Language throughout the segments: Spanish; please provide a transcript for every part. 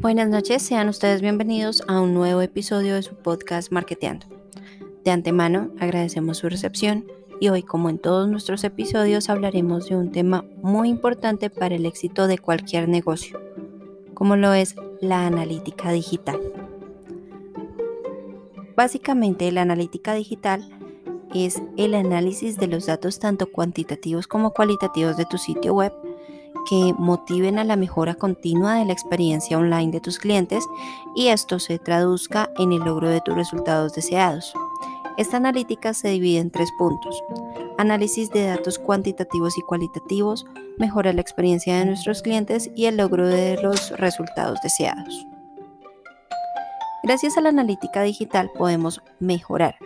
Buenas noches, sean ustedes bienvenidos a un nuevo episodio de su podcast Marketeando. De antemano agradecemos su recepción y hoy, como en todos nuestros episodios, hablaremos de un tema muy importante para el éxito de cualquier negocio, como lo es la analítica digital. Básicamente, la analítica digital es el análisis de los datos tanto cuantitativos como cualitativos de tu sitio web que motiven a la mejora continua de la experiencia online de tus clientes y esto se traduzca en el logro de tus resultados deseados. Esta analítica se divide en tres puntos. Análisis de datos cuantitativos y cualitativos, mejora la experiencia de nuestros clientes y el logro de los resultados deseados. Gracias a la analítica digital podemos mejorar,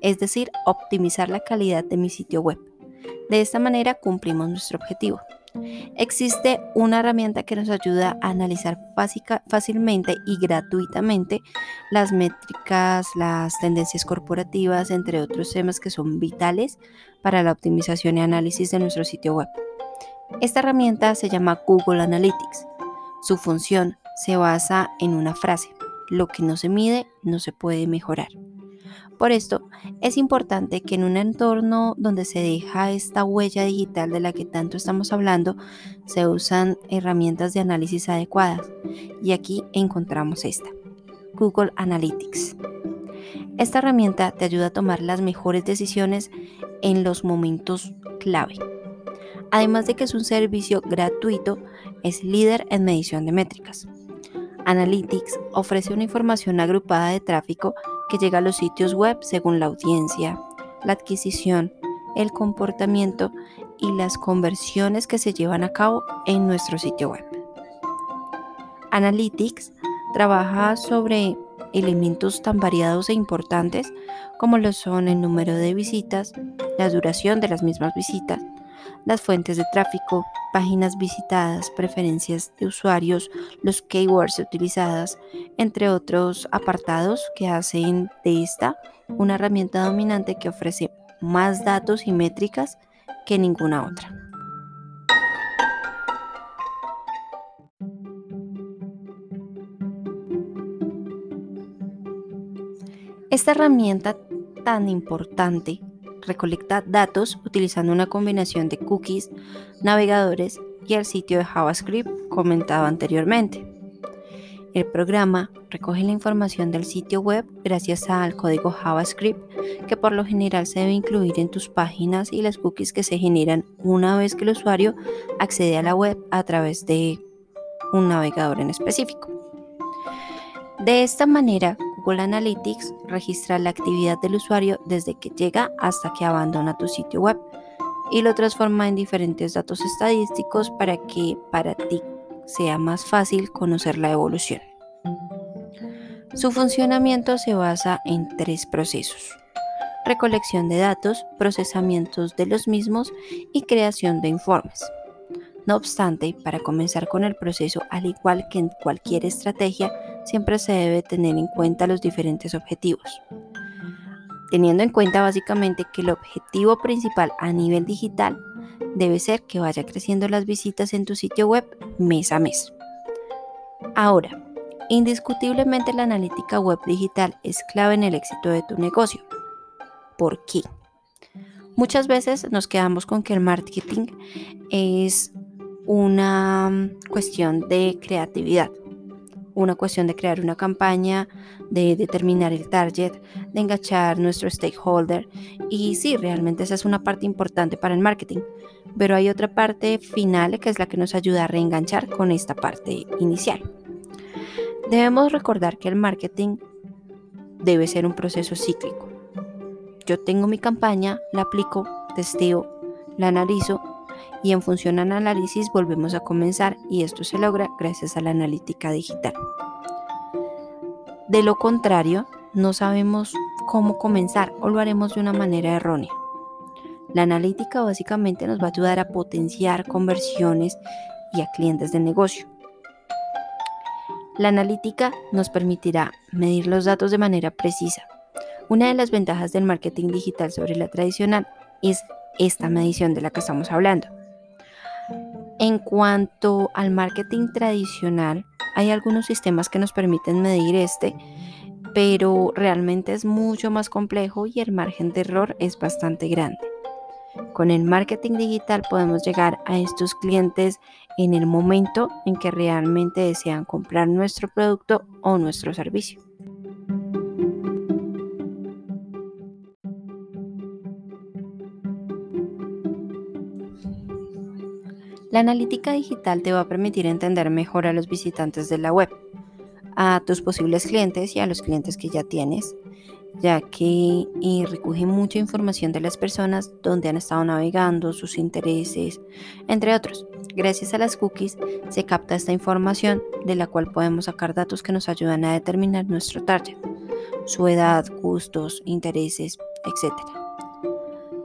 es decir, optimizar la calidad de mi sitio web. De esta manera cumplimos nuestro objetivo. Existe una herramienta que nos ayuda a analizar fácilmente y gratuitamente las métricas, las tendencias corporativas, entre otros temas que son vitales para la optimización y análisis de nuestro sitio web. Esta herramienta se llama Google Analytics. Su función se basa en una frase, lo que no se mide no se puede mejorar. Por esto, es importante que en un entorno donde se deja esta huella digital de la que tanto estamos hablando, se usan herramientas de análisis adecuadas. Y aquí encontramos esta, Google Analytics. Esta herramienta te ayuda a tomar las mejores decisiones en los momentos clave. Además de que es un servicio gratuito, es líder en medición de métricas. Analytics ofrece una información agrupada de tráfico que llega a los sitios web según la audiencia, la adquisición, el comportamiento y las conversiones que se llevan a cabo en nuestro sitio web. Analytics trabaja sobre elementos tan variados e importantes como lo son el número de visitas, la duración de las mismas visitas, las fuentes de tráfico, páginas visitadas, preferencias de usuarios, los keywords utilizadas, entre otros apartados que hacen de esta una herramienta dominante que ofrece más datos y métricas que ninguna otra. Esta herramienta tan importante recolecta datos utilizando una combinación de cookies, navegadores y el sitio de JavaScript comentado anteriormente. El programa recoge la información del sitio web gracias al código JavaScript que por lo general se debe incluir en tus páginas y las cookies que se generan una vez que el usuario accede a la web a través de un navegador en específico. De esta manera, Google Analytics registra la actividad del usuario desde que llega hasta que abandona tu sitio web y lo transforma en diferentes datos estadísticos para que para ti sea más fácil conocer la evolución. Su funcionamiento se basa en tres procesos. Recolección de datos, procesamientos de los mismos y creación de informes. No obstante, para comenzar con el proceso, al igual que en cualquier estrategia, siempre se debe tener en cuenta los diferentes objetivos. Teniendo en cuenta básicamente que el objetivo principal a nivel digital debe ser que vaya creciendo las visitas en tu sitio web mes a mes. Ahora, indiscutiblemente la analítica web digital es clave en el éxito de tu negocio. ¿Por qué? Muchas veces nos quedamos con que el marketing es una cuestión de creatividad, una cuestión de crear una campaña, de determinar el target, de enganchar nuestro stakeholder. Y sí, realmente esa es una parte importante para el marketing. Pero hay otra parte final que es la que nos ayuda a reenganchar con esta parte inicial. Debemos recordar que el marketing debe ser un proceso cíclico. Yo tengo mi campaña, la aplico, testeo, la analizo y en función al análisis volvemos a comenzar y esto se logra gracias a la analítica digital. De lo contrario, no sabemos cómo comenzar o lo haremos de una manera errónea. La analítica básicamente nos va a ayudar a potenciar conversiones y a clientes de negocio. La analítica nos permitirá medir los datos de manera precisa. Una de las ventajas del marketing digital sobre la tradicional es esta medición de la que estamos hablando. En cuanto al marketing tradicional, Hay algunos sistemas que nos permiten medir este, pero realmente es mucho más complejo y el margen de error es bastante grande. Con el marketing digital podemos llegar a estos clientes en el momento en que realmente desean comprar nuestro producto o nuestro servicio. La analítica digital te va a permitir entender mejor a los visitantes de la web, a tus posibles clientes y a los clientes que ya tienes, ya que eh, recoge mucha información de las personas, donde han estado navegando, sus intereses, entre otros. Gracias a las cookies se capta esta información de la cual podemos sacar datos que nos ayudan a determinar nuestro target, su edad, gustos, intereses, etc.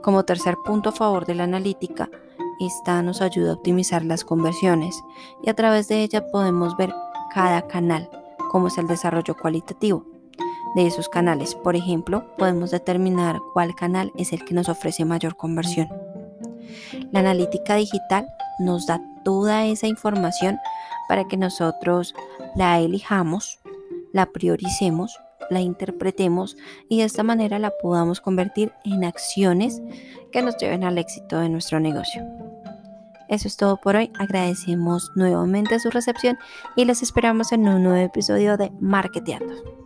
Como tercer punto a favor de la analítica, esta nos ayuda a optimizar las conversiones y a través de ella podemos ver cada canal, cómo es el desarrollo cualitativo de esos canales. Por ejemplo, podemos determinar cuál canal es el que nos ofrece mayor conversión. La analítica digital nos da toda esa información para que nosotros la elijamos, la prioricemos, la interpretemos y de esta manera la podamos convertir en acciones que nos lleven al éxito de nuestro negocio. Eso es todo por hoy. Agradecemos nuevamente su recepción y les esperamos en un nuevo episodio de Marketeando.